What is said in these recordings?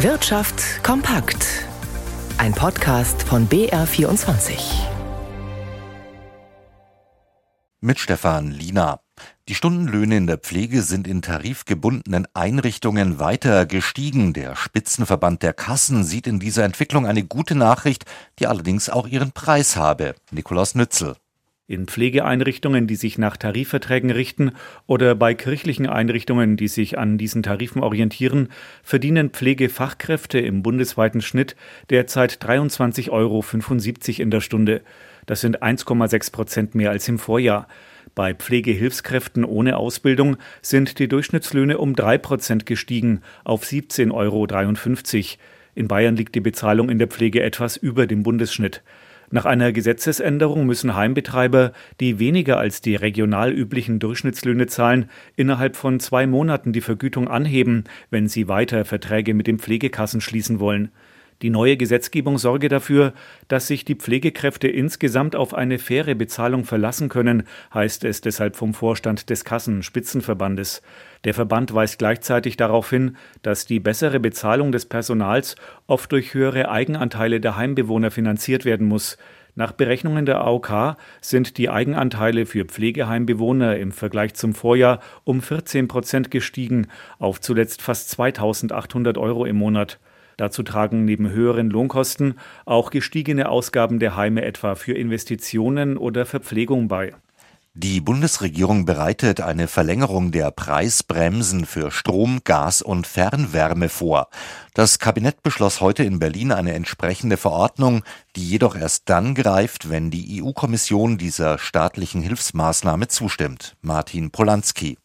Wirtschaft kompakt. Ein Podcast von BR24. Mit Stefan Lina. Die Stundenlöhne in der Pflege sind in tarifgebundenen Einrichtungen weiter gestiegen. Der Spitzenverband der Kassen sieht in dieser Entwicklung eine gute Nachricht, die allerdings auch ihren Preis habe. Nikolaus Nützel. In Pflegeeinrichtungen, die sich nach Tarifverträgen richten, oder bei kirchlichen Einrichtungen, die sich an diesen Tarifen orientieren, verdienen Pflegefachkräfte im bundesweiten Schnitt derzeit 23,75 Euro in der Stunde. Das sind 1,6 Prozent mehr als im Vorjahr. Bei Pflegehilfskräften ohne Ausbildung sind die Durchschnittslöhne um 3 Prozent gestiegen auf 17,53 Euro. In Bayern liegt die Bezahlung in der Pflege etwas über dem Bundesschnitt. Nach einer Gesetzesänderung müssen Heimbetreiber, die weniger als die regional üblichen Durchschnittslöhne zahlen, innerhalb von zwei Monaten die Vergütung anheben, wenn sie weiter Verträge mit den Pflegekassen schließen wollen. Die neue Gesetzgebung sorge dafür, dass sich die Pflegekräfte insgesamt auf eine faire Bezahlung verlassen können, heißt es deshalb vom Vorstand des Kassenspitzenverbandes. Der Verband weist gleichzeitig darauf hin, dass die bessere Bezahlung des Personals oft durch höhere Eigenanteile der Heimbewohner finanziert werden muss. Nach Berechnungen der AOK sind die Eigenanteile für Pflegeheimbewohner im Vergleich zum Vorjahr um 14 Prozent gestiegen, auf zuletzt fast 2800 Euro im Monat. Dazu tragen neben höheren Lohnkosten auch gestiegene Ausgaben der Heime etwa für Investitionen oder Verpflegung bei. Die Bundesregierung bereitet eine Verlängerung der Preisbremsen für Strom, Gas und Fernwärme vor. Das Kabinett beschloss heute in Berlin eine entsprechende Verordnung, die jedoch erst dann greift, wenn die EU-Kommission dieser staatlichen Hilfsmaßnahme zustimmt. Martin Polanski.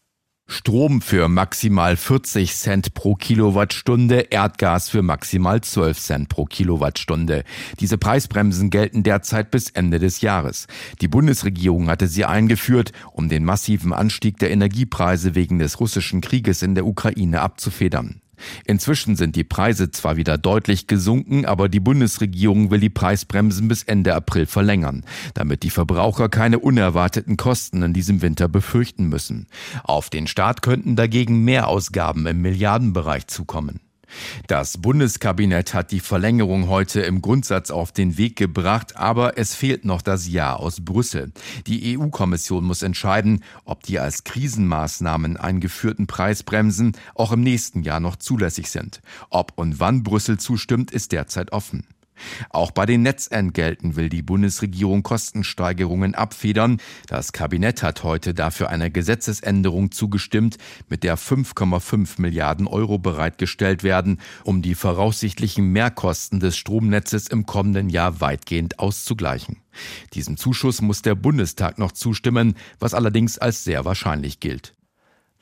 Strom für maximal 40 Cent pro Kilowattstunde, Erdgas für maximal 12 Cent pro Kilowattstunde. Diese Preisbremsen gelten derzeit bis Ende des Jahres. Die Bundesregierung hatte sie eingeführt, um den massiven Anstieg der Energiepreise wegen des russischen Krieges in der Ukraine abzufedern. Inzwischen sind die Preise zwar wieder deutlich gesunken, aber die Bundesregierung will die Preisbremsen bis Ende April verlängern, damit die Verbraucher keine unerwarteten Kosten in diesem Winter befürchten müssen. Auf den Staat könnten dagegen Mehrausgaben im Milliardenbereich zukommen. Das Bundeskabinett hat die Verlängerung heute im Grundsatz auf den Weg gebracht, aber es fehlt noch das Ja aus Brüssel. Die EU-Kommission muss entscheiden, ob die als Krisenmaßnahmen eingeführten Preisbremsen auch im nächsten Jahr noch zulässig sind. Ob und wann Brüssel zustimmt, ist derzeit offen. Auch bei den Netzentgelten will die Bundesregierung Kostensteigerungen abfedern. Das Kabinett hat heute dafür einer Gesetzesänderung zugestimmt, mit der 5,5 Milliarden Euro bereitgestellt werden, um die voraussichtlichen Mehrkosten des Stromnetzes im kommenden Jahr weitgehend auszugleichen. Diesem Zuschuss muss der Bundestag noch zustimmen, was allerdings als sehr wahrscheinlich gilt.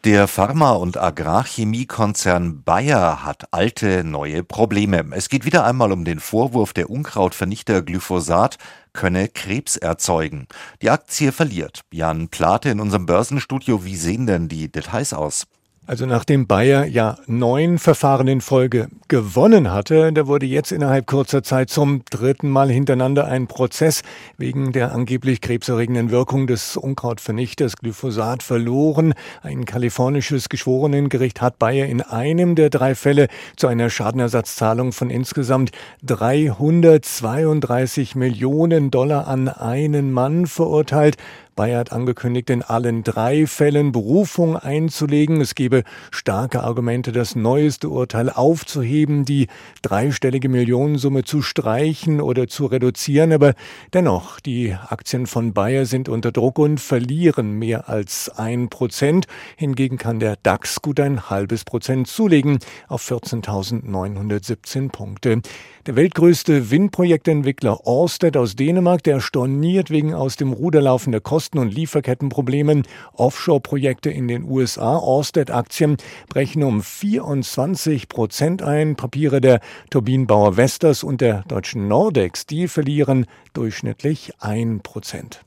Der Pharma- und Agrarchemiekonzern Bayer hat alte, neue Probleme. Es geht wieder einmal um den Vorwurf, der Unkrautvernichter Glyphosat könne Krebs erzeugen. Die Aktie verliert. Jan Plate in unserem Börsenstudio. Wie sehen denn die Details aus? Also nachdem Bayer ja neun Verfahren in Folge gewonnen hatte, da wurde jetzt innerhalb kurzer Zeit zum dritten Mal hintereinander ein Prozess wegen der angeblich krebserregenden Wirkung des Unkrautvernichters Glyphosat verloren. Ein kalifornisches Geschworenengericht hat Bayer in einem der drei Fälle zu einer Schadenersatzzahlung von insgesamt 332 Millionen Dollar an einen Mann verurteilt. Bayer hat angekündigt, in allen drei Fällen Berufung einzulegen. Es gebe starke Argumente, das neueste Urteil aufzuheben, die dreistellige Millionensumme zu streichen oder zu reduzieren. Aber dennoch, die Aktien von Bayer sind unter Druck und verlieren mehr als ein Prozent. Hingegen kann der DAX gut ein halbes Prozent zulegen auf 14.917 Punkte. Der weltgrößte Windprojektentwickler Orsted aus Dänemark, der storniert wegen aus dem Ruder laufender Kosten und Lieferkettenproblemen Offshore-Projekte in den USA. Orsted-Aktien brechen um 24 Prozent ein. Papiere der Turbinenbauer Vestas und der deutschen Nordex, die verlieren durchschnittlich ein Prozent.